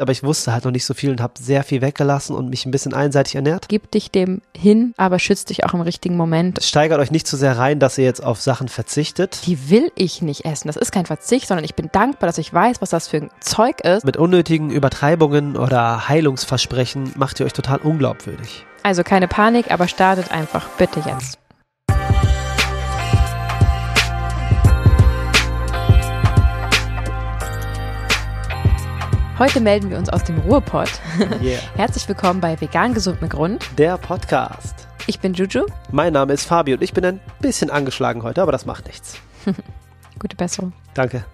aber ich wusste halt noch nicht so viel und habe sehr viel weggelassen und mich ein bisschen einseitig ernährt. Gib dich dem hin, aber schützt dich auch im richtigen Moment. Steigert euch nicht zu sehr rein, dass ihr jetzt auf Sachen verzichtet. Die will ich nicht essen. Das ist kein Verzicht, sondern ich bin dankbar, dass ich weiß, was das für ein Zeug ist. Mit unnötigen Übertreibungen oder Heilungsversprechen macht ihr euch total unglaubwürdig. Also keine Panik, aber startet einfach bitte jetzt. Heute melden wir uns aus dem Ruhrpott. Yeah. Herzlich willkommen bei Vegan Gesund mit Grund. Der Podcast. Ich bin Juju. Mein Name ist Fabi und ich bin ein bisschen angeschlagen heute, aber das macht nichts. Gute Besserung. Danke.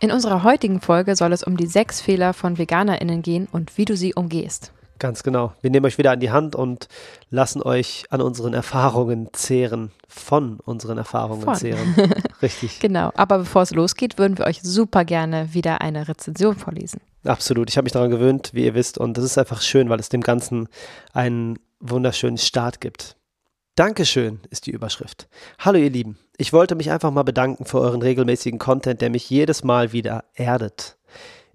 In unserer heutigen Folge soll es um die sechs Fehler von VeganerInnen gehen und wie du sie umgehst. Ganz genau. Wir nehmen euch wieder an die Hand und lassen euch an unseren Erfahrungen zehren. Von unseren Erfahrungen Von. zehren. Richtig. Genau, aber bevor es losgeht, würden wir euch super gerne wieder eine Rezension vorlesen. Absolut. Ich habe mich daran gewöhnt, wie ihr wisst. Und das ist einfach schön, weil es dem Ganzen einen wunderschönen Start gibt. Dankeschön ist die Überschrift. Hallo ihr Lieben. Ich wollte mich einfach mal bedanken für euren regelmäßigen Content, der mich jedes Mal wieder erdet.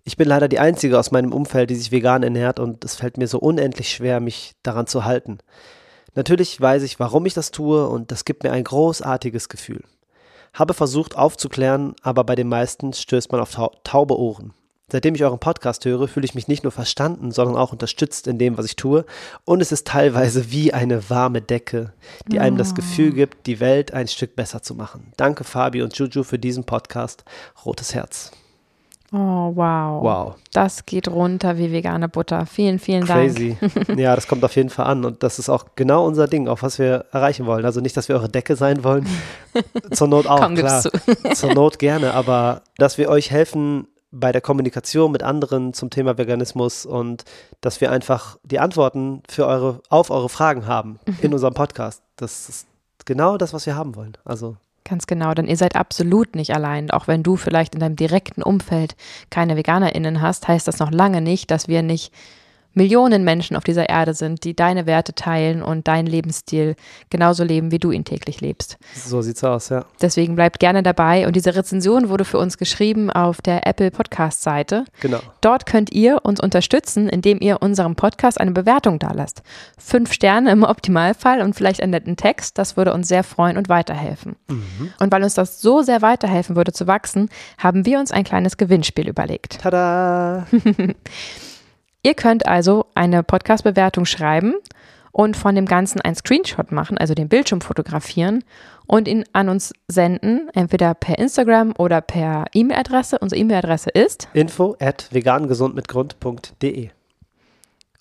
Ich bin leider die Einzige aus meinem Umfeld, die sich vegan ernährt und es fällt mir so unendlich schwer, mich daran zu halten. Natürlich weiß ich, warum ich das tue und das gibt mir ein großartiges Gefühl. Habe versucht aufzuklären, aber bei den meisten stößt man auf tau taube Ohren. Seitdem ich euren Podcast höre, fühle ich mich nicht nur verstanden, sondern auch unterstützt in dem, was ich tue. Und es ist teilweise wie eine warme Decke, die einem das Gefühl gibt, die Welt ein Stück besser zu machen. Danke Fabi und Juju für diesen Podcast. Rotes Herz. Oh, wow. Wow. Das geht runter wie vegane Butter. Vielen, vielen Crazy. Dank. ja, das kommt auf jeden Fall an. Und das ist auch genau unser Ding, auf was wir erreichen wollen. Also nicht, dass wir eure Decke sein wollen. Zur Not auch, Komm, klar. Zur Not gerne, aber dass wir euch helfen bei der Kommunikation mit anderen zum Thema Veganismus und dass wir einfach die Antworten für eure, auf eure Fragen haben Mhm. in unserem Podcast. Das ist genau das, was wir haben wollen. Also Ganz genau, denn ihr seid absolut nicht allein. Auch wenn du vielleicht in deinem direkten Umfeld keine VeganerInnen hast, heißt das noch lange nicht, dass wir nicht Millionen Menschen auf dieser Erde sind, die deine Werte teilen und deinen Lebensstil genauso leben, wie du ihn täglich lebst. so sieht's aus, ja. Deswegen bleibt gerne dabei. Und diese Rezension wurde für uns geschrieben auf der Apple Podcast Seite. Genau. Dort könnt ihr uns unterstützen, indem ihr unserem Podcast eine Bewertung dalasst. Fünf Sterne im Optimalfall und vielleicht einen netten Text. Das würde uns sehr freuen und weiterhelfen. Und weil uns das so sehr weiterhelfen würde zu wachsen, haben wir uns ein kleines Gewinnspiel überlegt. Tada! Ihr könnt also eine Podcast-Bewertung schreiben und von dem Ganzen einen Screenshot machen, also den Bildschirm fotografieren und ihn an uns senden, entweder per Instagram oder per E-Mail-Adresse. Unsere E-Mail-Adresse ist Info at vegangesundmitgrund.de.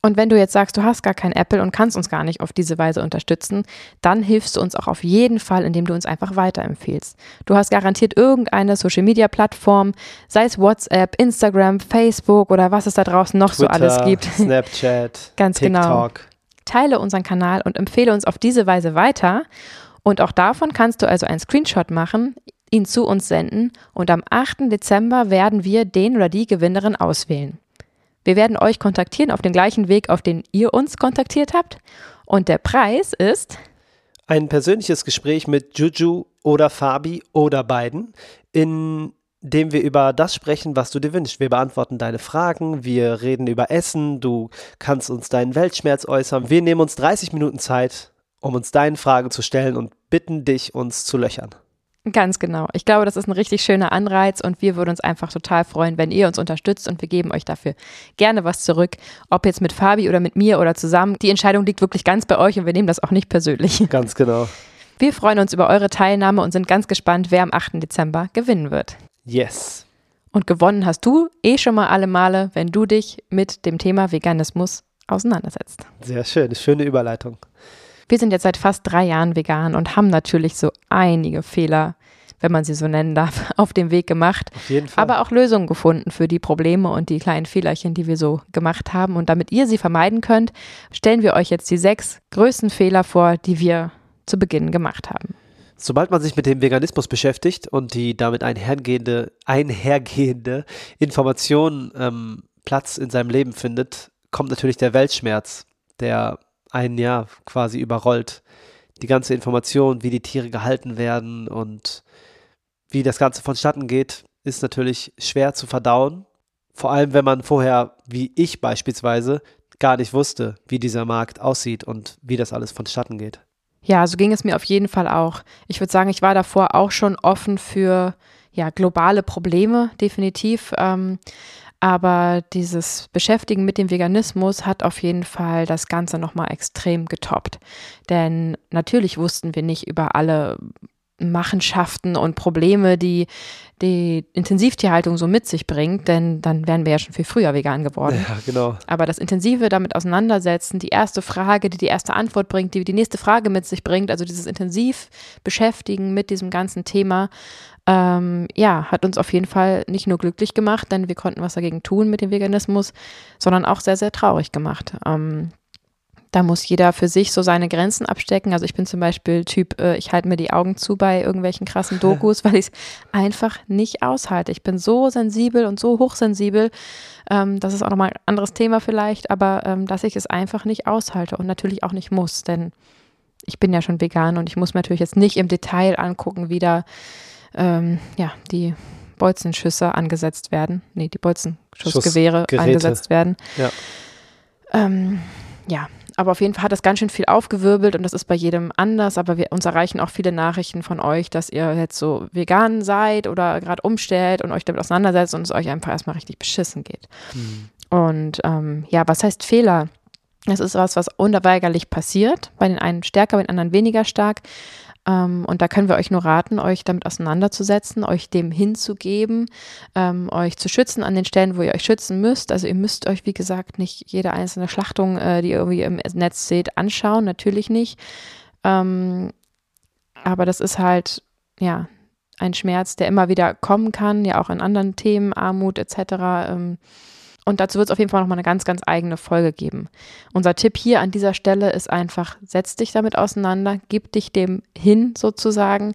Und wenn du jetzt sagst, du hast gar kein Apple und kannst uns gar nicht auf diese Weise unterstützen, dann hilfst du uns auch auf jeden Fall, indem du uns einfach weiterempfehlst. Du hast garantiert irgendeine Social-Media-Plattform, sei es WhatsApp, Instagram, Facebook oder was es da draußen noch so alles gibt. Snapchat, Ganz genau. TikTok. Teile unseren Kanal und empfehle uns auf diese Weise weiter. Und auch davon kannst du also einen Screenshot machen, ihn zu uns senden und am 8. Dezember werden wir den oder die Gewinnerin auswählen. Wir werden euch kontaktieren auf den gleichen Weg, auf den ihr uns kontaktiert habt. Und der Preis ist Ein persönliches Gespräch mit Juju oder Fabi oder beiden, in dem wir über das sprechen, was du dir wünschst. Wir beantworten deine Fragen, wir reden über Essen, du kannst uns deinen Weltschmerz äußern. Wir nehmen uns 30 Minuten Zeit, um uns deinen Fragen zu stellen und bitten dich, uns zu löchern. Ganz genau. Ich glaube, das ist ein richtig schöner Anreiz und wir würden uns einfach total freuen, wenn ihr uns unterstützt und wir geben euch dafür gerne was zurück. Ob jetzt mit Fabi oder mit mir oder zusammen. Die Entscheidung liegt wirklich ganz bei euch und wir nehmen das auch nicht persönlich. Ganz genau. Wir freuen uns über eure Teilnahme und sind ganz gespannt, wer am 8. Dezember gewinnen wird. Yes. Und gewonnen hast du eh schon mal alle Male, wenn du dich mit dem Thema Veganismus auseinandersetzt. Sehr schön. Schöne Überleitung. Wir sind jetzt seit fast drei Jahren vegan und haben natürlich so einige Fehler, wenn man sie so nennen darf, auf dem Weg gemacht. Auf jeden Fall. Aber auch Lösungen gefunden für die Probleme und die kleinen Fehlerchen, die wir so gemacht haben. Und damit ihr sie vermeiden könnt, stellen wir euch jetzt die sechs größten Fehler vor, die wir zu Beginn gemacht haben. Sobald man sich mit dem Veganismus beschäftigt und die damit einhergehende, einhergehende Information ähm, Platz in seinem Leben findet, kommt natürlich der Weltschmerz, der einen ja quasi überrollt. Die ganze Information, wie die Tiere gehalten werden und wie das Ganze vonstatten geht, ist natürlich schwer zu verdauen. Vor allem, wenn man vorher, wie ich beispielsweise, gar nicht wusste, wie dieser Markt aussieht und wie das alles vonstatten geht. Ja, so ging es mir auf jeden Fall auch. Ich würde sagen, ich war davor auch schon offen für ja, globale Probleme, definitiv. Ähm, aber dieses Beschäftigen mit dem Veganismus hat auf jeden Fall das Ganze nochmal extrem getoppt. Denn natürlich wussten wir nicht über alle Machenschaften und Probleme, die die Intensivtierhaltung so mit sich bringt, denn dann wären wir ja schon viel früher vegan geworden. Ja, genau. Aber das intensive damit auseinandersetzen, die erste Frage, die die erste Antwort bringt, die die nächste Frage mit sich bringt, also dieses intensiv beschäftigen mit diesem ganzen Thema, ähm, ja, hat uns auf jeden Fall nicht nur glücklich gemacht, denn wir konnten was dagegen tun mit dem Veganismus, sondern auch sehr, sehr traurig gemacht. Ähm, da muss jeder für sich so seine Grenzen abstecken. Also ich bin zum Beispiel Typ, äh, ich halte mir die Augen zu bei irgendwelchen krassen Dokus, weil ich es einfach nicht aushalte. Ich bin so sensibel und so hochsensibel. Ähm, das ist auch nochmal ein anderes Thema vielleicht, aber ähm, dass ich es einfach nicht aushalte und natürlich auch nicht muss, denn ich bin ja schon vegan und ich muss mir natürlich jetzt nicht im Detail angucken, wie da ähm, ja, die Bolzenschüsse angesetzt werden. Nee, die Bolzenschussgewehre angesetzt werden. Ja. Ähm, ja, aber auf jeden Fall hat das ganz schön viel aufgewirbelt und das ist bei jedem anders. Aber wir, uns erreichen auch viele Nachrichten von euch, dass ihr jetzt so vegan seid oder gerade umstellt und euch damit auseinandersetzt und es euch einfach erstmal richtig beschissen geht. Mhm. Und ähm, ja, was heißt Fehler? Das ist was, was unweigerlich passiert. Bei den einen stärker, bei den anderen weniger stark. Ähm, und da können wir euch nur raten, euch damit auseinanderzusetzen, euch dem hinzugeben, ähm, euch zu schützen an den Stellen, wo ihr euch schützen müsst. Also ihr müsst euch, wie gesagt, nicht jede einzelne Schlachtung, äh, die ihr irgendwie im Netz seht, anschauen, natürlich nicht. Ähm, aber das ist halt, ja, ein Schmerz, der immer wieder kommen kann, ja auch in anderen Themen, Armut etc. Und dazu wird es auf jeden Fall nochmal eine ganz, ganz eigene Folge geben. Unser Tipp hier an dieser Stelle ist einfach, setz dich damit auseinander, gib dich dem hin sozusagen,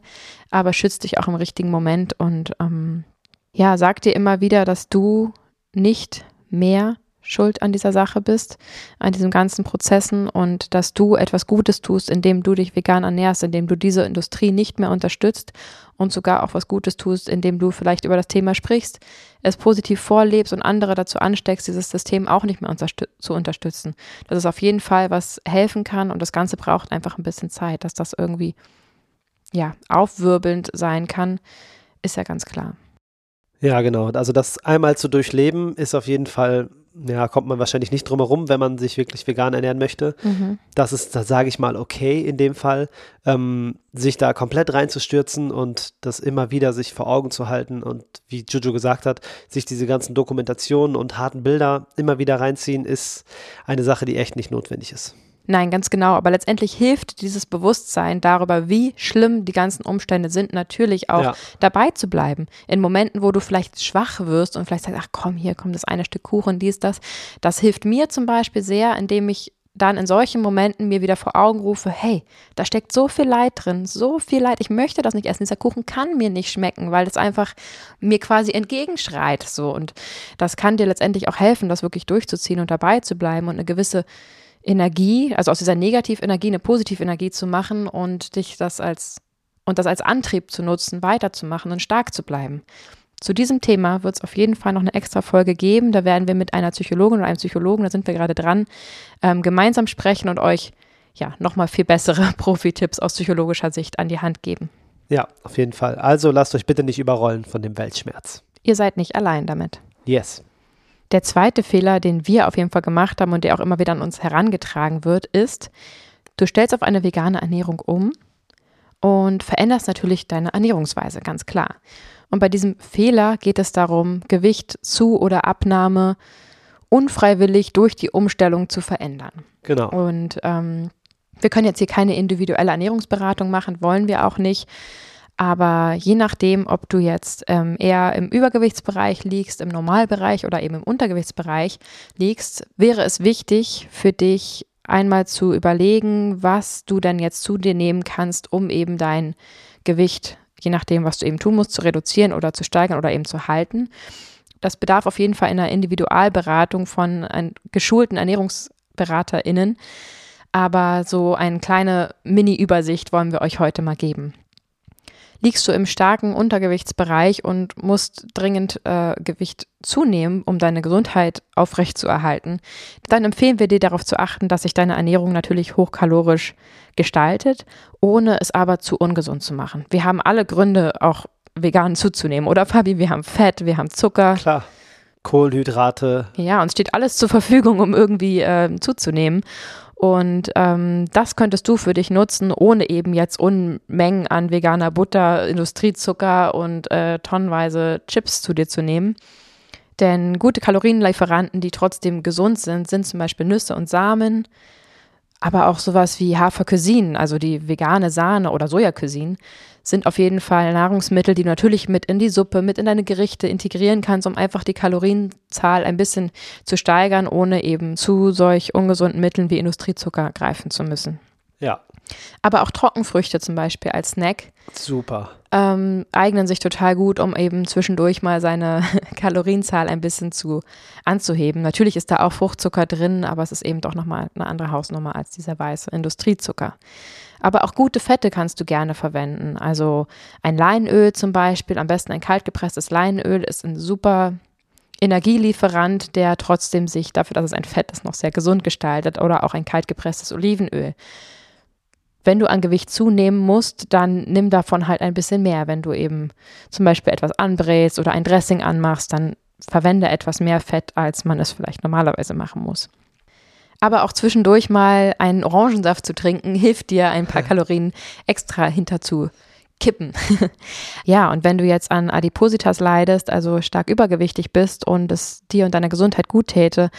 aber schütz dich auch im richtigen Moment und ähm, ja, sag dir immer wieder, dass du nicht mehr schuld an dieser Sache bist, an diesen ganzen Prozessen und dass du etwas Gutes tust, indem du dich vegan ernährst, indem du diese Industrie nicht mehr unterstützt und sogar auch was Gutes tust, indem du vielleicht über das Thema sprichst, es positiv vorlebst und andere dazu ansteckst, dieses System auch nicht mehr unterstü zu unterstützen. Das ist auf jeden Fall was helfen kann und das Ganze braucht einfach ein bisschen Zeit, dass das irgendwie ja aufwirbelnd sein kann, ist ja ganz klar. Ja, genau. Also das einmal zu durchleben ist auf jeden Fall ja, kommt man wahrscheinlich nicht drum herum, wenn man sich wirklich vegan ernähren möchte. Mhm. Das ist, da sage ich mal, okay in dem Fall, ähm, sich da komplett reinzustürzen und das immer wieder sich vor Augen zu halten und wie Juju gesagt hat, sich diese ganzen Dokumentationen und harten Bilder immer wieder reinziehen, ist eine Sache, die echt nicht notwendig ist. Nein, ganz genau. Aber letztendlich hilft dieses Bewusstsein darüber, wie schlimm die ganzen Umstände sind, natürlich auch ja. dabei zu bleiben. In Momenten, wo du vielleicht schwach wirst und vielleicht sagst, ach komm, hier kommt das eine Stück Kuchen, dies, das. Das hilft mir zum Beispiel sehr, indem ich dann in solchen Momenten mir wieder vor Augen rufe, hey, da steckt so viel Leid drin, so viel Leid, ich möchte das nicht essen, dieser Kuchen kann mir nicht schmecken, weil es einfach mir quasi entgegenschreit so und das kann dir letztendlich auch helfen, das wirklich durchzuziehen und dabei zu bleiben und eine gewisse Energie, also aus dieser Negativenergie eine Positivenergie zu machen und dich das als und das als Antrieb zu nutzen, weiterzumachen und stark zu bleiben. Zu diesem Thema wird es auf jeden Fall noch eine extra Folge geben. Da werden wir mit einer Psychologin oder einem Psychologen, da sind wir gerade dran, ähm, gemeinsam sprechen und euch ja nochmal viel bessere Profi-Tipps aus psychologischer Sicht an die Hand geben. Ja, auf jeden Fall. Also lasst euch bitte nicht überrollen von dem Weltschmerz. Ihr seid nicht allein damit. Yes. Der zweite Fehler, den wir auf jeden Fall gemacht haben und der auch immer wieder an uns herangetragen wird, ist, du stellst auf eine vegane Ernährung um und veränderst natürlich deine Ernährungsweise, ganz klar. Und bei diesem Fehler geht es darum, Gewicht zu oder Abnahme unfreiwillig durch die Umstellung zu verändern. Genau. Und ähm, wir können jetzt hier keine individuelle Ernährungsberatung machen, wollen wir auch nicht. Aber je nachdem, ob du jetzt ähm, eher im Übergewichtsbereich liegst, im Normalbereich oder eben im Untergewichtsbereich liegst, wäre es wichtig für dich einmal zu überlegen, was du dann jetzt zu dir nehmen kannst, um eben dein Gewicht, je nachdem, was du eben tun musst, zu reduzieren oder zu steigern oder eben zu halten. Das bedarf auf jeden Fall einer Individualberatung von geschulten ErnährungsberaterInnen. Aber so eine kleine Mini-Übersicht wollen wir euch heute mal geben. Liegst du im starken Untergewichtsbereich und musst dringend äh, Gewicht zunehmen, um deine Gesundheit aufrechtzuerhalten, dann empfehlen wir dir darauf zu achten, dass sich deine Ernährung natürlich hochkalorisch gestaltet, ohne es aber zu ungesund zu machen. Wir haben alle Gründe, auch vegan zuzunehmen, oder Fabi? Wir haben Fett, wir haben Zucker. Klar. Kohlenhydrate. Ja, uns steht alles zur Verfügung, um irgendwie äh, zuzunehmen. Und ähm, das könntest du für dich nutzen, ohne eben jetzt Unmengen an veganer Butter, Industriezucker und äh, tonnenweise Chips zu dir zu nehmen. Denn gute Kalorienlieferanten, die trotzdem gesund sind, sind zum Beispiel Nüsse und Samen, aber auch sowas wie Hafercuisine, also die vegane Sahne oder Sojacuisine, sind auf jeden Fall Nahrungsmittel, die du natürlich mit in die Suppe, mit in deine Gerichte integrieren kannst, um einfach die Kalorienzahl ein bisschen zu steigern, ohne eben zu solch ungesunden Mitteln wie Industriezucker greifen zu müssen. Ja. Aber auch Trockenfrüchte zum Beispiel als Snack. Super. Ähm, eignen sich total gut, um eben zwischendurch mal seine Kalorienzahl ein bisschen zu anzuheben. Natürlich ist da auch Fruchtzucker drin, aber es ist eben doch nochmal eine andere Hausnummer als dieser weiße Industriezucker. Aber auch gute Fette kannst du gerne verwenden. Also ein Leinöl zum Beispiel, am besten ein kaltgepresstes Leinöl ist ein super Energielieferant, der trotzdem sich dafür, dass es ein Fett ist, noch sehr gesund gestaltet oder auch ein kaltgepresstes Olivenöl. Wenn du an Gewicht zunehmen musst, dann nimm davon halt ein bisschen mehr. Wenn du eben zum Beispiel etwas anbrätst oder ein Dressing anmachst, dann verwende etwas mehr Fett, als man es vielleicht normalerweise machen muss. Aber auch zwischendurch mal einen Orangensaft zu trinken, hilft dir, ein paar Kalorien extra hinterzu kippen. ja, und wenn du jetzt an Adipositas leidest, also stark übergewichtig bist und es dir und deiner Gesundheit gut täte,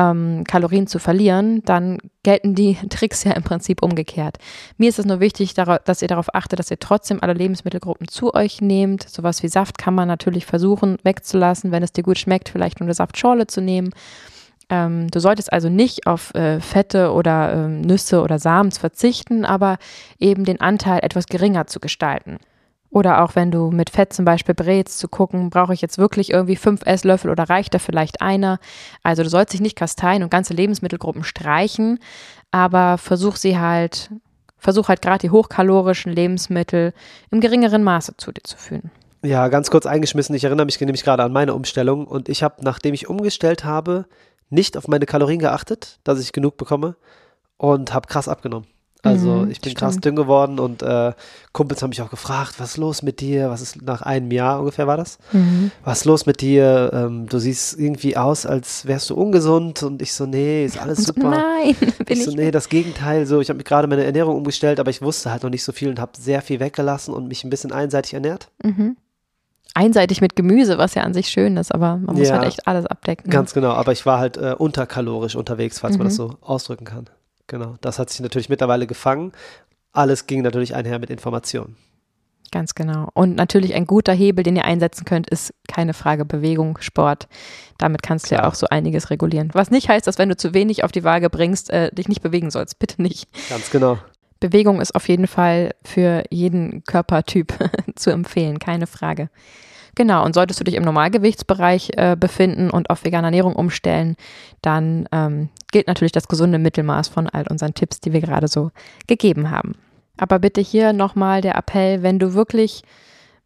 ähm, Kalorien zu verlieren, dann gelten die Tricks ja im Prinzip umgekehrt. Mir ist es nur wichtig, dass ihr darauf achtet, dass ihr trotzdem alle Lebensmittelgruppen zu euch nehmt. Sowas wie Saft kann man natürlich versuchen wegzulassen, wenn es dir gut schmeckt, vielleicht nur eine Saftschorle zu nehmen. Ähm, du solltest also nicht auf äh, Fette oder äh, Nüsse oder Samen verzichten, aber eben den Anteil etwas geringer zu gestalten. Oder auch wenn du mit Fett zum Beispiel brätst, zu gucken, brauche ich jetzt wirklich irgendwie fünf Esslöffel oder reicht da vielleicht einer? Also du sollst dich nicht kasteien und ganze Lebensmittelgruppen streichen, aber versuch sie halt, versuch halt gerade die hochkalorischen Lebensmittel im geringeren Maße zu dir zu führen. Ja, ganz kurz eingeschmissen. Ich erinnere mich nämlich gerade an meine Umstellung und ich habe, nachdem ich umgestellt habe, nicht auf meine Kalorien geachtet, dass ich genug bekomme und habe krass abgenommen. Also mhm, ich bin stimmt. krass dünn geworden und äh, Kumpels haben mich auch gefragt, was ist los mit dir? Was ist nach einem Jahr ungefähr war das? Mhm. Was ist los mit dir? Ähm, du siehst irgendwie aus, als wärst du ungesund und ich so, nee, ist alles super. Nein, bin ich, ich so, nee, das Gegenteil. So, ich habe mich gerade meine Ernährung umgestellt, aber ich wusste halt noch nicht so viel und habe sehr viel weggelassen und mich ein bisschen einseitig ernährt. Mhm einseitig mit Gemüse, was ja an sich schön ist, aber man muss ja, halt echt alles abdecken. Ne? Ganz genau, aber ich war halt äh, unterkalorisch unterwegs, falls mhm. man das mhm. so ausdrücken kann. Genau, das hat sich natürlich mittlerweile gefangen. Alles ging natürlich einher mit Informationen. Ganz genau. Und natürlich ein guter Hebel, den ihr einsetzen könnt, ist keine Frage Bewegung, Sport. Damit kannst Klar. du ja auch so einiges regulieren. Was nicht heißt, dass wenn du zu wenig auf die Waage bringst, äh, dich nicht bewegen sollst. Bitte nicht. Ganz genau. Bewegung ist auf jeden Fall für jeden Körpertyp zu empfehlen, keine Frage. Genau, und solltest du dich im Normalgewichtsbereich äh, befinden und auf vegane Ernährung umstellen, dann ähm, gilt natürlich das gesunde Mittelmaß von all unseren Tipps, die wir gerade so gegeben haben. Aber bitte hier nochmal der Appell, wenn du wirklich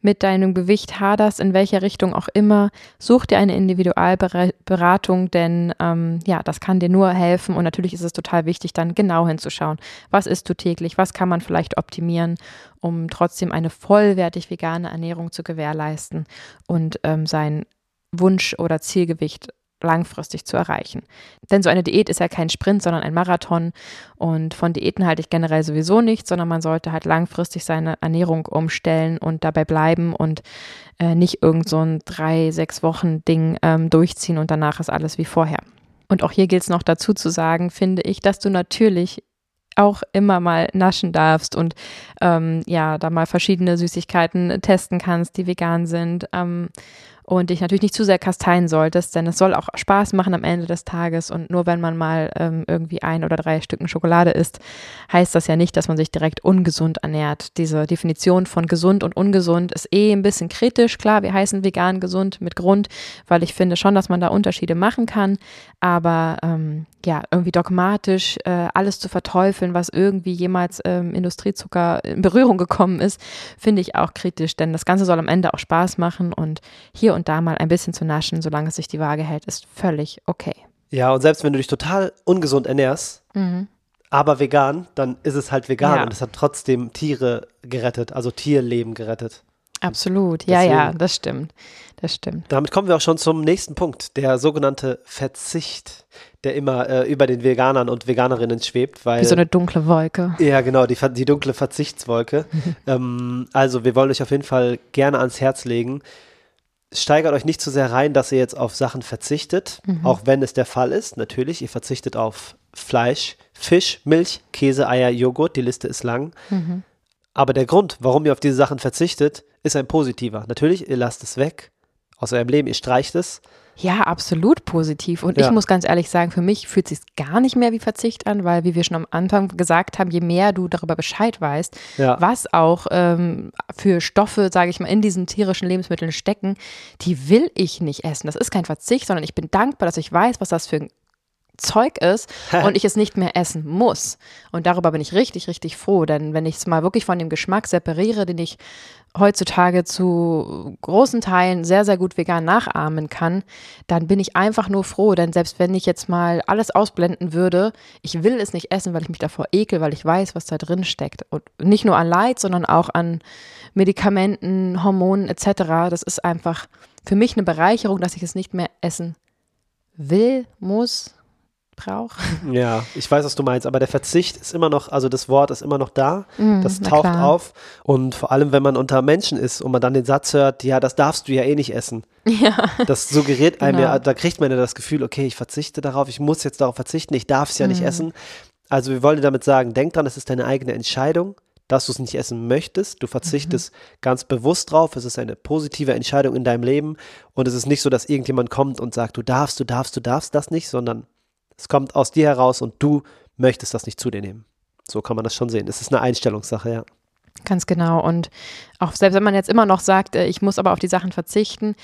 mit deinem Gewicht haderst, in welcher Richtung auch immer, such dir eine Individualberatung, denn ähm, ja, das kann dir nur helfen und natürlich ist es total wichtig, dann genau hinzuschauen, was isst du täglich, was kann man vielleicht optimieren, um trotzdem eine vollwertig vegane Ernährung zu gewährleisten und ähm, sein Wunsch oder Zielgewicht langfristig zu erreichen. Denn so eine Diät ist ja kein Sprint, sondern ein Marathon. Und von Diäten halte ich generell sowieso nicht, sondern man sollte halt langfristig seine Ernährung umstellen und dabei bleiben und äh, nicht irgend so ein drei, sechs Wochen Ding ähm, durchziehen und danach ist alles wie vorher. Und auch hier gilt es noch dazu zu sagen, finde ich, dass du natürlich auch immer mal naschen darfst und ähm, ja, da mal verschiedene Süßigkeiten testen kannst, die vegan sind. Ähm, und dich natürlich nicht zu sehr kasteien solltest, denn es soll auch Spaß machen am Ende des Tages und nur wenn man mal ähm, irgendwie ein oder drei Stücken Schokolade isst, heißt das ja nicht, dass man sich direkt ungesund ernährt. Diese Definition von gesund und ungesund ist eh ein bisschen kritisch. Klar, wir heißen vegan gesund mit Grund, weil ich finde schon, dass man da Unterschiede machen kann, aber ähm, ja, irgendwie dogmatisch äh, alles zu verteufeln, was irgendwie jemals ähm, Industriezucker in Berührung gekommen ist, finde ich auch kritisch, denn das Ganze soll am Ende auch Spaß machen und hier und da mal ein bisschen zu naschen, solange es sich die Waage hält, ist völlig okay. Ja, und selbst wenn du dich total ungesund ernährst, mhm. aber vegan, dann ist es halt vegan ja. und es hat trotzdem Tiere gerettet, also Tierleben gerettet. Absolut, ja, Deswegen, ja, das stimmt. Das stimmt. Damit kommen wir auch schon zum nächsten Punkt, der sogenannte Verzicht, der immer äh, über den Veganern und Veganerinnen schwebt. Weil, Wie so eine dunkle Wolke. Ja, genau, die, die dunkle Verzichtswolke. ähm, also, wir wollen euch auf jeden Fall gerne ans Herz legen. Steigert euch nicht zu sehr rein, dass ihr jetzt auf Sachen verzichtet, mhm. auch wenn es der Fall ist. Natürlich, ihr verzichtet auf Fleisch, Fisch, Milch, Käse, Eier, Joghurt. Die Liste ist lang. Mhm. Aber der Grund, warum ihr auf diese Sachen verzichtet, ist ein positiver. Natürlich, ihr lasst es weg aus eurem Leben, ihr streicht es. Ja, absolut positiv. Und ja. ich muss ganz ehrlich sagen, für mich fühlt es sich gar nicht mehr wie Verzicht an, weil, wie wir schon am Anfang gesagt haben, je mehr du darüber Bescheid weißt, ja. was auch ähm, für Stoffe, sage ich mal, in diesen tierischen Lebensmitteln stecken, die will ich nicht essen. Das ist kein Verzicht, sondern ich bin dankbar, dass ich weiß, was das für ein Zeug ist und ich es nicht mehr essen muss. Und darüber bin ich richtig, richtig froh, denn wenn ich es mal wirklich von dem Geschmack separiere, den ich heutzutage zu großen Teilen sehr, sehr gut vegan nachahmen kann, dann bin ich einfach nur froh, denn selbst wenn ich jetzt mal alles ausblenden würde, ich will es nicht essen, weil ich mich davor ekel, weil ich weiß, was da drin steckt. Und nicht nur an Leid, sondern auch an Medikamenten, Hormonen etc. Das ist einfach für mich eine Bereicherung, dass ich es nicht mehr essen will, muss, brauche. Ja, ich weiß, was du meinst, aber der Verzicht ist immer noch, also das Wort ist immer noch da, mm, das taucht auf und vor allem, wenn man unter Menschen ist und man dann den Satz hört, ja, das darfst du ja eh nicht essen. Ja. Das suggeriert einem genau. ja, da kriegt man ja das Gefühl, okay, ich verzichte darauf, ich muss jetzt darauf verzichten, ich darf es ja mm. nicht mhm. essen. Also wir wollen damit sagen, denk dran, es ist deine eigene Entscheidung, dass du es nicht essen möchtest. Du verzichtest mhm. ganz bewusst drauf. Es ist eine positive Entscheidung in deinem Leben. Und es ist nicht so, dass irgendjemand kommt und sagt, du darfst, du darfst, du darfst das nicht, sondern es kommt aus dir heraus und du möchtest das nicht zu dir nehmen. So kann man das schon sehen. Es ist eine Einstellungssache, ja. Ganz genau. Und auch selbst wenn man jetzt immer noch sagt, äh, ich muss aber auf die Sachen verzichten,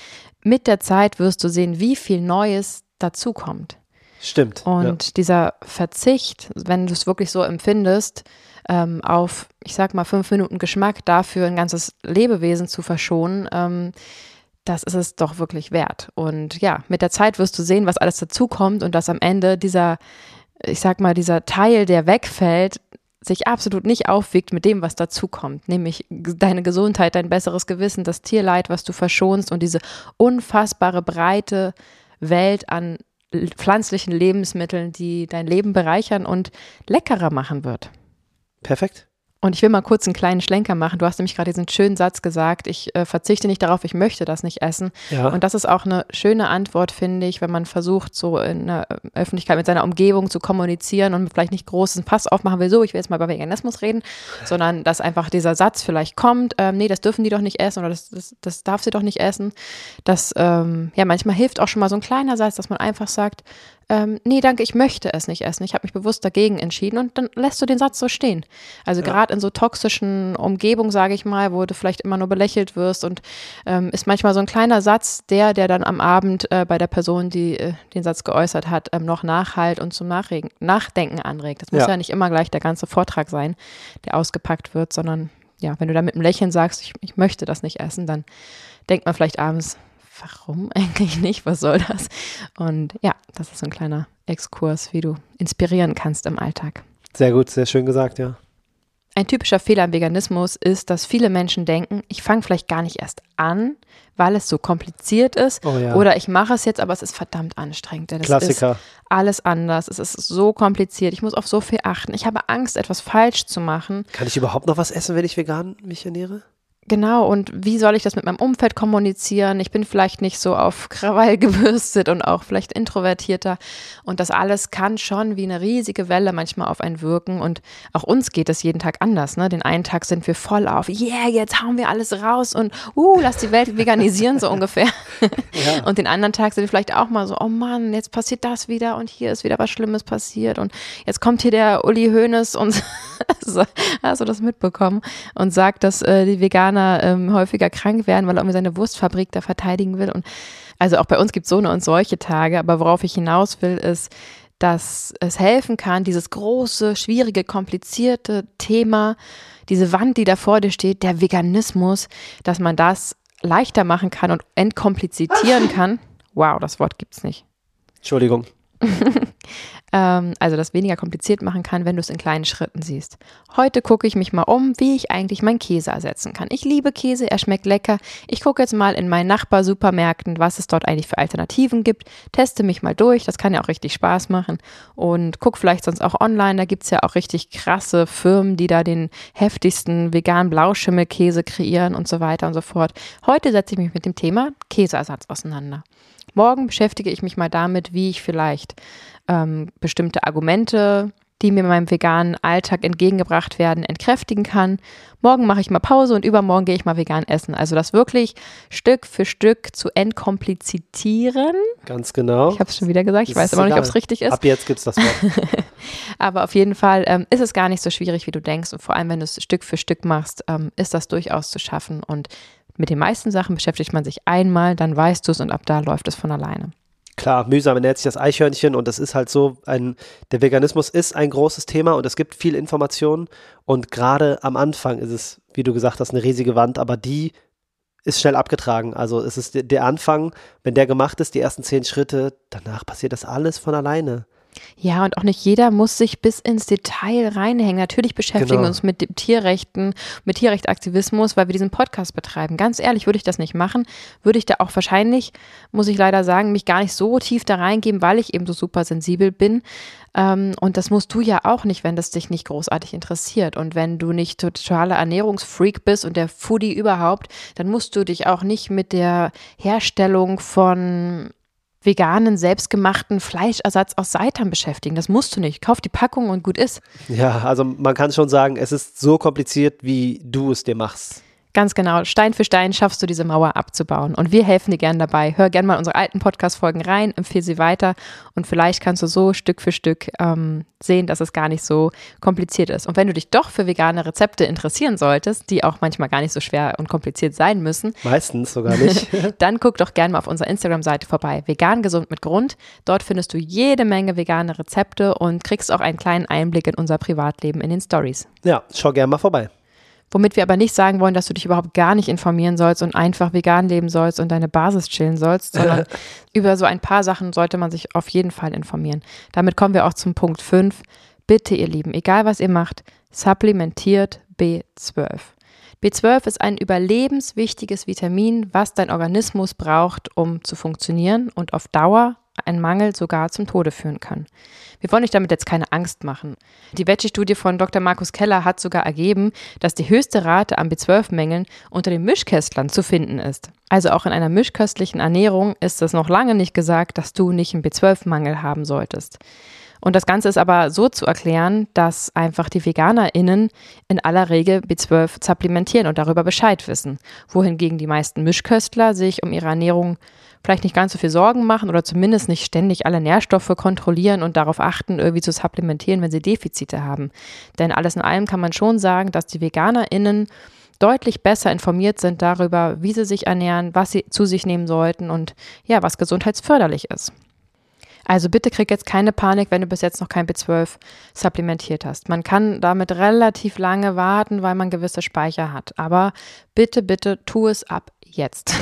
mit der Zeit wirst du sehen, wie viel Neues dazukommt. Stimmt. Und ja. dieser Verzicht, wenn du es wirklich so empfindest, ähm, auf, ich sag mal, fünf Minuten Geschmack dafür ein ganzes Lebewesen zu verschonen, ähm, das ist es doch wirklich wert. Und ja, mit der Zeit wirst du sehen, was alles dazukommt und dass am Ende dieser, ich sag mal, dieser Teil, der wegfällt, sich absolut nicht aufwiegt mit dem, was dazukommt, nämlich deine Gesundheit, dein besseres Gewissen, das Tierleid, was du verschonst und diese unfassbare breite Welt an pflanzlichen Lebensmitteln, die dein Leben bereichern und leckerer machen wird. Perfekt. Und ich will mal kurz einen kleinen Schlenker machen. Du hast nämlich gerade diesen schönen Satz gesagt, ich äh, verzichte nicht darauf, ich möchte das nicht essen. Ja. Und das ist auch eine schöne Antwort, finde ich, wenn man versucht, so in der Öffentlichkeit mit seiner Umgebung zu kommunizieren und vielleicht nicht großen Pass aufmachen will, so, ich will jetzt mal über Veganismus reden, sondern dass einfach dieser Satz vielleicht kommt, ähm, nee, das dürfen die doch nicht essen oder das, das, das darf sie doch nicht essen. Das, ähm, ja, manchmal hilft auch schon mal so ein kleiner Satz, dass man einfach sagt, ähm, nee, danke, ich möchte es nicht essen. Ich habe mich bewusst dagegen entschieden und dann lässt du den Satz so stehen. Also ja. gerade in so toxischen Umgebungen, sage ich mal, wo du vielleicht immer nur belächelt wirst und ähm, ist manchmal so ein kleiner Satz, der, der dann am Abend äh, bei der Person, die äh, den Satz geäußert hat, ähm, noch nachhalt und zum Nachregen, Nachdenken anregt. Das muss ja. ja nicht immer gleich der ganze Vortrag sein, der ausgepackt wird, sondern ja, wenn du da mit einem Lächeln sagst, ich, ich möchte das nicht essen, dann denkt man vielleicht abends, warum eigentlich nicht? Was soll das? Und ja, das ist so ein kleiner Exkurs, wie du inspirieren kannst im Alltag. Sehr gut, sehr schön gesagt, ja. Ein typischer Fehler im Veganismus ist, dass viele Menschen denken, ich fange vielleicht gar nicht erst an, weil es so kompliziert ist. Oh ja. Oder ich mache es jetzt, aber es ist verdammt anstrengend. Das Klassiker. Ist alles anders. Es ist so kompliziert. Ich muss auf so viel achten. Ich habe Angst, etwas falsch zu machen. Kann ich überhaupt noch was essen, wenn ich vegan mich ernähre? Genau, und wie soll ich das mit meinem Umfeld kommunizieren? Ich bin vielleicht nicht so auf Krawall gebürstet und auch vielleicht introvertierter. Und das alles kann schon wie eine riesige Welle manchmal auf einen wirken. Und auch uns geht es jeden Tag anders. Ne? Den einen Tag sind wir voll auf, yeah, jetzt hauen wir alles raus und uh, lass die Welt veganisieren, so ungefähr. Ja. Und den anderen Tag sind wir vielleicht auch mal so, oh Mann, jetzt passiert das wieder und hier ist wieder was Schlimmes passiert. Und jetzt kommt hier der Uli Hoeneß und hast du das mitbekommen und sagt, dass äh, die Veganer Veganer ähm, häufiger krank werden, weil er irgendwie seine Wurstfabrik da verteidigen will. Und also auch bei uns gibt es so eine und solche Tage, aber worauf ich hinaus will, ist, dass es helfen kann, dieses große, schwierige, komplizierte Thema, diese Wand, die da vor dir steht, der Veganismus, dass man das leichter machen kann und entkomplizieren kann. Wow, das Wort gibt es nicht. Entschuldigung. ähm, also das weniger kompliziert machen kann, wenn du es in kleinen Schritten siehst. Heute gucke ich mich mal um, wie ich eigentlich meinen Käse ersetzen kann. Ich liebe Käse, er schmeckt lecker. Ich gucke jetzt mal in meinen Nachbarsupermärkten, was es dort eigentlich für Alternativen gibt, teste mich mal durch, das kann ja auch richtig Spaß machen und gucke vielleicht sonst auch online, da gibt es ja auch richtig krasse Firmen, die da den heftigsten veganen Blauschimmelkäse kreieren und so weiter und so fort. Heute setze ich mich mit dem Thema Käseersatz auseinander. Morgen beschäftige ich mich mal damit, wie ich vielleicht ähm, bestimmte Argumente, die mir in meinem veganen Alltag entgegengebracht werden, entkräftigen kann. Morgen mache ich mal Pause und übermorgen gehe ich mal vegan essen. Also das wirklich Stück für Stück zu entkomplizieren. Ganz genau. Ich habe es schon wieder gesagt, ich weiß aber nicht, ob es richtig ist. Ab jetzt gibt es das Wort. aber auf jeden Fall ähm, ist es gar nicht so schwierig, wie du denkst. Und vor allem, wenn du es Stück für Stück machst, ähm, ist das durchaus zu schaffen. Und mit den meisten Sachen beschäftigt man sich einmal, dann weißt du es und ab da läuft es von alleine. Klar, mühsam ernährt sich das Eichhörnchen und das ist halt so, ein, der Veganismus ist ein großes Thema und es gibt viel Information und gerade am Anfang ist es, wie du gesagt hast, eine riesige Wand, aber die ist schnell abgetragen. Also es ist der Anfang, wenn der gemacht ist, die ersten zehn Schritte, danach passiert das alles von alleine. Ja, und auch nicht jeder muss sich bis ins Detail reinhängen. Natürlich beschäftigen genau. wir uns mit Tierrechten, mit Tierrechtsaktivismus, weil wir diesen Podcast betreiben. Ganz ehrlich, würde ich das nicht machen, würde ich da auch wahrscheinlich, muss ich leider sagen, mich gar nicht so tief da reingeben, weil ich eben so super sensibel bin. Ähm, und das musst du ja auch nicht, wenn das dich nicht großartig interessiert. Und wenn du nicht totaler Ernährungsfreak bist und der Foodie überhaupt, dann musst du dich auch nicht mit der Herstellung von veganen, selbstgemachten Fleischersatz aus Seitan beschäftigen. Das musst du nicht. Kauf die Packung und gut ist. Ja, also man kann schon sagen, es ist so kompliziert, wie du es dir machst. Ganz genau. Stein für Stein schaffst du diese Mauer abzubauen. Und wir helfen dir gern dabei. Hör gern mal unsere alten Podcast-Folgen rein, empfehle sie weiter und vielleicht kannst du so Stück für Stück ähm, sehen, dass es gar nicht so kompliziert ist. Und wenn du dich doch für vegane Rezepte interessieren solltest, die auch manchmal gar nicht so schwer und kompliziert sein müssen. Meistens sogar nicht. dann guck doch gerne mal auf unserer Instagram-Seite vorbei. Vegan gesund mit Grund. Dort findest du jede Menge vegane Rezepte und kriegst auch einen kleinen Einblick in unser Privatleben in den Stories. Ja, schau gerne mal vorbei. Womit wir aber nicht sagen wollen, dass du dich überhaupt gar nicht informieren sollst und einfach vegan leben sollst und deine Basis chillen sollst, sondern über so ein paar Sachen sollte man sich auf jeden Fall informieren. Damit kommen wir auch zum Punkt 5. Bitte, ihr Lieben, egal was ihr macht, supplementiert B12. B12 ist ein überlebenswichtiges Vitamin, was dein Organismus braucht, um zu funktionieren und auf Dauer ein Mangel sogar zum Tode führen kann. Wir wollen euch damit jetzt keine Angst machen. Die Veggie-Studie von Dr. Markus Keller hat sogar ergeben, dass die höchste Rate an B12-Mängeln unter den Mischkästlern zu finden ist. Also auch in einer mischköstlichen Ernährung ist es noch lange nicht gesagt, dass du nicht einen B12-Mangel haben solltest. Und das Ganze ist aber so zu erklären, dass einfach die VeganerInnen in aller Regel B12 supplementieren und darüber Bescheid wissen. Wohingegen die meisten Mischköstler sich um ihre Ernährung vielleicht nicht ganz so viel Sorgen machen oder zumindest nicht ständig alle Nährstoffe kontrollieren und darauf achten, irgendwie zu supplementieren, wenn sie Defizite haben. Denn alles in allem kann man schon sagen, dass die VeganerInnen deutlich besser informiert sind darüber, wie sie sich ernähren, was sie zu sich nehmen sollten und ja, was gesundheitsförderlich ist. Also bitte krieg jetzt keine Panik, wenn du bis jetzt noch kein B12 supplementiert hast. Man kann damit relativ lange warten, weil man gewisse Speicher hat. Aber bitte, bitte tu es ab jetzt.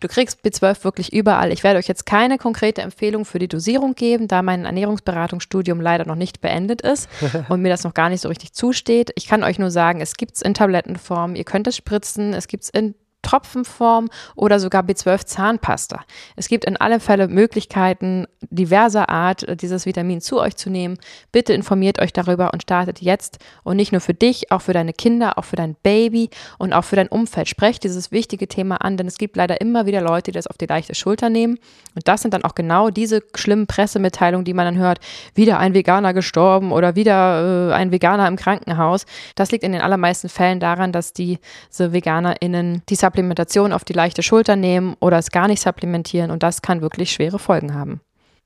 Du kriegst B12 wirklich überall. Ich werde euch jetzt keine konkrete Empfehlung für die Dosierung geben, da mein Ernährungsberatungsstudium leider noch nicht beendet ist und mir das noch gar nicht so richtig zusteht. Ich kann euch nur sagen, es gibt es in Tablettenform, ihr könnt es spritzen, es gibt es in Tropfenform oder sogar B12 Zahnpasta. Es gibt in alle Fälle Möglichkeiten diverser Art, dieses Vitamin zu euch zu nehmen. Bitte informiert euch darüber und startet jetzt und nicht nur für dich, auch für deine Kinder, auch für dein Baby und auch für dein Umfeld. Sprecht dieses wichtige Thema an, denn es gibt leider immer wieder Leute, die das auf die leichte Schulter nehmen. Und das sind dann auch genau diese schlimmen Pressemitteilungen, die man dann hört, wieder ein Veganer gestorben oder wieder äh, ein Veganer im Krankenhaus. Das liegt in den allermeisten Fällen daran, dass diese VeganerInnen die Supplements Supplementation auf die leichte Schulter nehmen oder es gar nicht supplementieren und das kann wirklich schwere Folgen haben.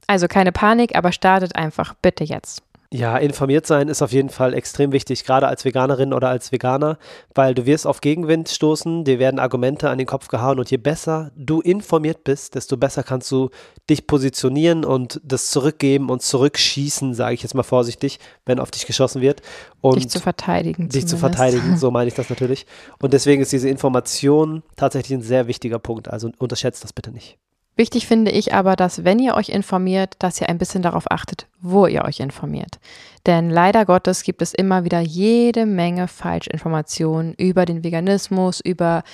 Also keine Panik, aber startet einfach bitte jetzt. Ja, informiert sein ist auf jeden Fall extrem wichtig, gerade als Veganerin oder als Veganer, weil du wirst auf Gegenwind stoßen, dir werden Argumente an den Kopf gehauen und je besser du informiert bist, desto besser kannst du dich positionieren und das zurückgeben und zurückschießen, sage ich jetzt mal vorsichtig, wenn auf dich geschossen wird. Und dich zu verteidigen. Dich zumindest. zu verteidigen, so meine ich das natürlich. Und deswegen ist diese Information tatsächlich ein sehr wichtiger Punkt, also unterschätzt das bitte nicht. Wichtig finde ich aber, dass wenn ihr euch informiert, dass ihr ein bisschen darauf achtet, wo ihr euch informiert. Denn leider Gottes gibt es immer wieder jede Menge Falschinformationen über den Veganismus, über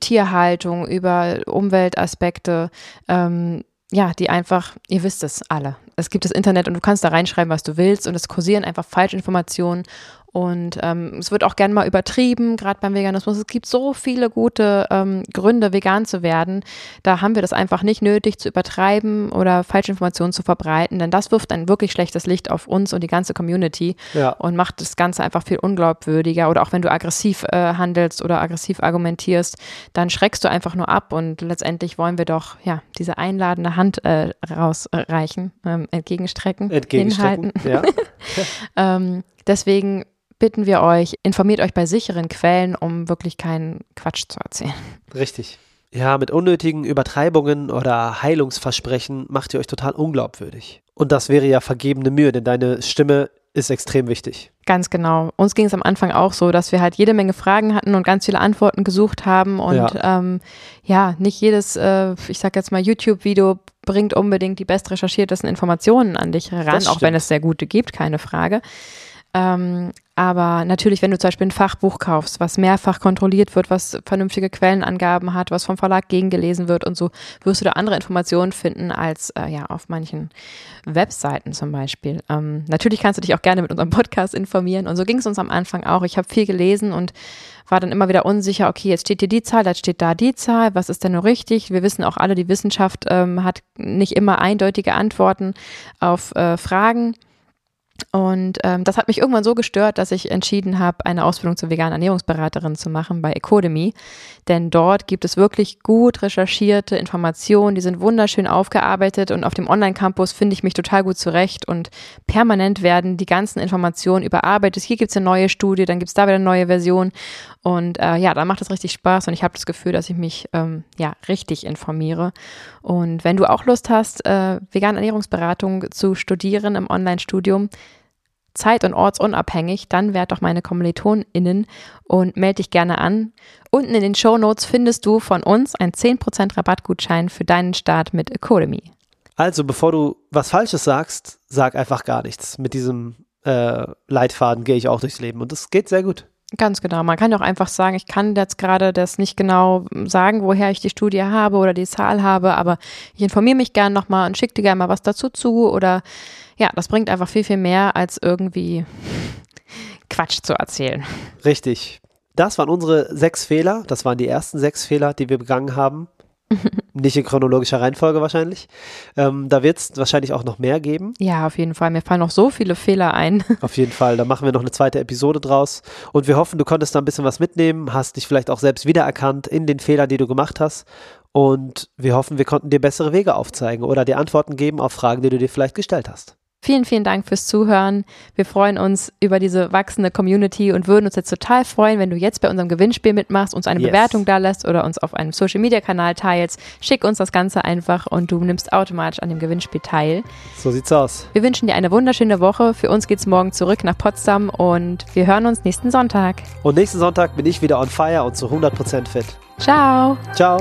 Tierhaltung, über Umweltaspekte. Ähm, ja, die einfach, ihr wisst es alle. Es gibt das Internet und du kannst da reinschreiben, was du willst und es kursieren einfach Falschinformationen und ähm, es wird auch gern mal übertrieben, gerade beim Veganismus. Es gibt so viele gute ähm, Gründe, vegan zu werden. Da haben wir das einfach nicht nötig zu übertreiben oder Falschinformationen zu verbreiten, denn das wirft ein wirklich schlechtes Licht auf uns und die ganze Community ja. und macht das Ganze einfach viel unglaubwürdiger. Oder auch wenn du aggressiv äh, handelst oder aggressiv argumentierst, dann schreckst du einfach nur ab und letztendlich wollen wir doch ja diese einladende Hand äh, rausreichen, ähm, entgegenstrecken, entgegenstrecken, hinhalten. Ja. ähm, deswegen bitten wir euch, informiert euch bei sicheren Quellen, um wirklich keinen Quatsch zu erzählen. Richtig. Ja, mit unnötigen Übertreibungen oder Heilungsversprechen macht ihr euch total unglaubwürdig. Und das wäre ja vergebene Mühe, denn deine Stimme ist extrem wichtig. Ganz genau. Uns ging es am Anfang auch so, dass wir halt jede Menge Fragen hatten und ganz viele Antworten gesucht haben. Und ja, ähm, ja nicht jedes, äh, ich sag jetzt mal, YouTube-Video bringt unbedingt die best recherchiertesten Informationen an dich heran, auch wenn es sehr gute gibt, keine Frage. Ähm, aber natürlich, wenn du zum Beispiel ein Fachbuch kaufst, was mehrfach kontrolliert wird, was vernünftige Quellenangaben hat, was vom Verlag gegengelesen wird und so, wirst du da andere Informationen finden als äh, ja auf manchen Webseiten zum Beispiel. Ähm, natürlich kannst du dich auch gerne mit unserem Podcast informieren und so ging es uns am Anfang auch. Ich habe viel gelesen und war dann immer wieder unsicher, okay, jetzt steht hier die Zahl, jetzt steht da die Zahl, was ist denn nur richtig? Wir wissen auch alle, die Wissenschaft ähm, hat nicht immer eindeutige Antworten auf äh, Fragen. Und ähm, das hat mich irgendwann so gestört, dass ich entschieden habe, eine Ausbildung zur veganen Ernährungsberaterin zu machen bei Ecodemy. Denn dort gibt es wirklich gut recherchierte Informationen, die sind wunderschön aufgearbeitet und auf dem Online-Campus finde ich mich total gut zurecht und permanent werden die ganzen Informationen überarbeitet. Hier gibt es eine neue Studie, dann gibt es da wieder eine neue Version. Und äh, ja, da macht es richtig Spaß und ich habe das Gefühl, dass ich mich ähm, ja richtig informiere. Und wenn du auch Lust hast, äh, vegane Ernährungsberatung zu studieren im Online-Studium, zeit- und ortsunabhängig, dann werd doch meine KommilitonInnen und melde dich gerne an. Unten in den Show Notes findest du von uns einen 10% Rabattgutschein für deinen Start mit Academy. Also, bevor du was Falsches sagst, sag einfach gar nichts. Mit diesem äh, Leitfaden gehe ich auch durchs Leben und das geht sehr gut. Ganz genau. Man kann auch einfach sagen, ich kann jetzt gerade das nicht genau sagen, woher ich die Studie habe oder die Zahl habe, aber ich informiere mich gerne nochmal und schicke dir gerne mal was dazu zu oder ja, das bringt einfach viel, viel mehr, als irgendwie Quatsch zu erzählen. Richtig. Das waren unsere sechs Fehler. Das waren die ersten sechs Fehler, die wir begangen haben. Nicht in chronologischer Reihenfolge wahrscheinlich. Ähm, da wird es wahrscheinlich auch noch mehr geben. Ja, auf jeden Fall. Mir fallen noch so viele Fehler ein. Auf jeden Fall. Da machen wir noch eine zweite Episode draus. Und wir hoffen, du konntest da ein bisschen was mitnehmen, hast dich vielleicht auch selbst wiedererkannt in den Fehlern, die du gemacht hast. Und wir hoffen, wir konnten dir bessere Wege aufzeigen oder dir Antworten geben auf Fragen, die du dir vielleicht gestellt hast. Vielen, vielen Dank fürs Zuhören. Wir freuen uns über diese wachsende Community und würden uns jetzt total freuen, wenn du jetzt bei unserem Gewinnspiel mitmachst, uns eine yes. Bewertung da lässt oder uns auf einem Social Media Kanal teilst. Schick uns das Ganze einfach und du nimmst automatisch an dem Gewinnspiel teil. So sieht's aus. Wir wünschen dir eine wunderschöne Woche. Für uns geht's morgen zurück nach Potsdam und wir hören uns nächsten Sonntag. Und nächsten Sonntag bin ich wieder on fire und zu 100% fit. Ciao. Ciao.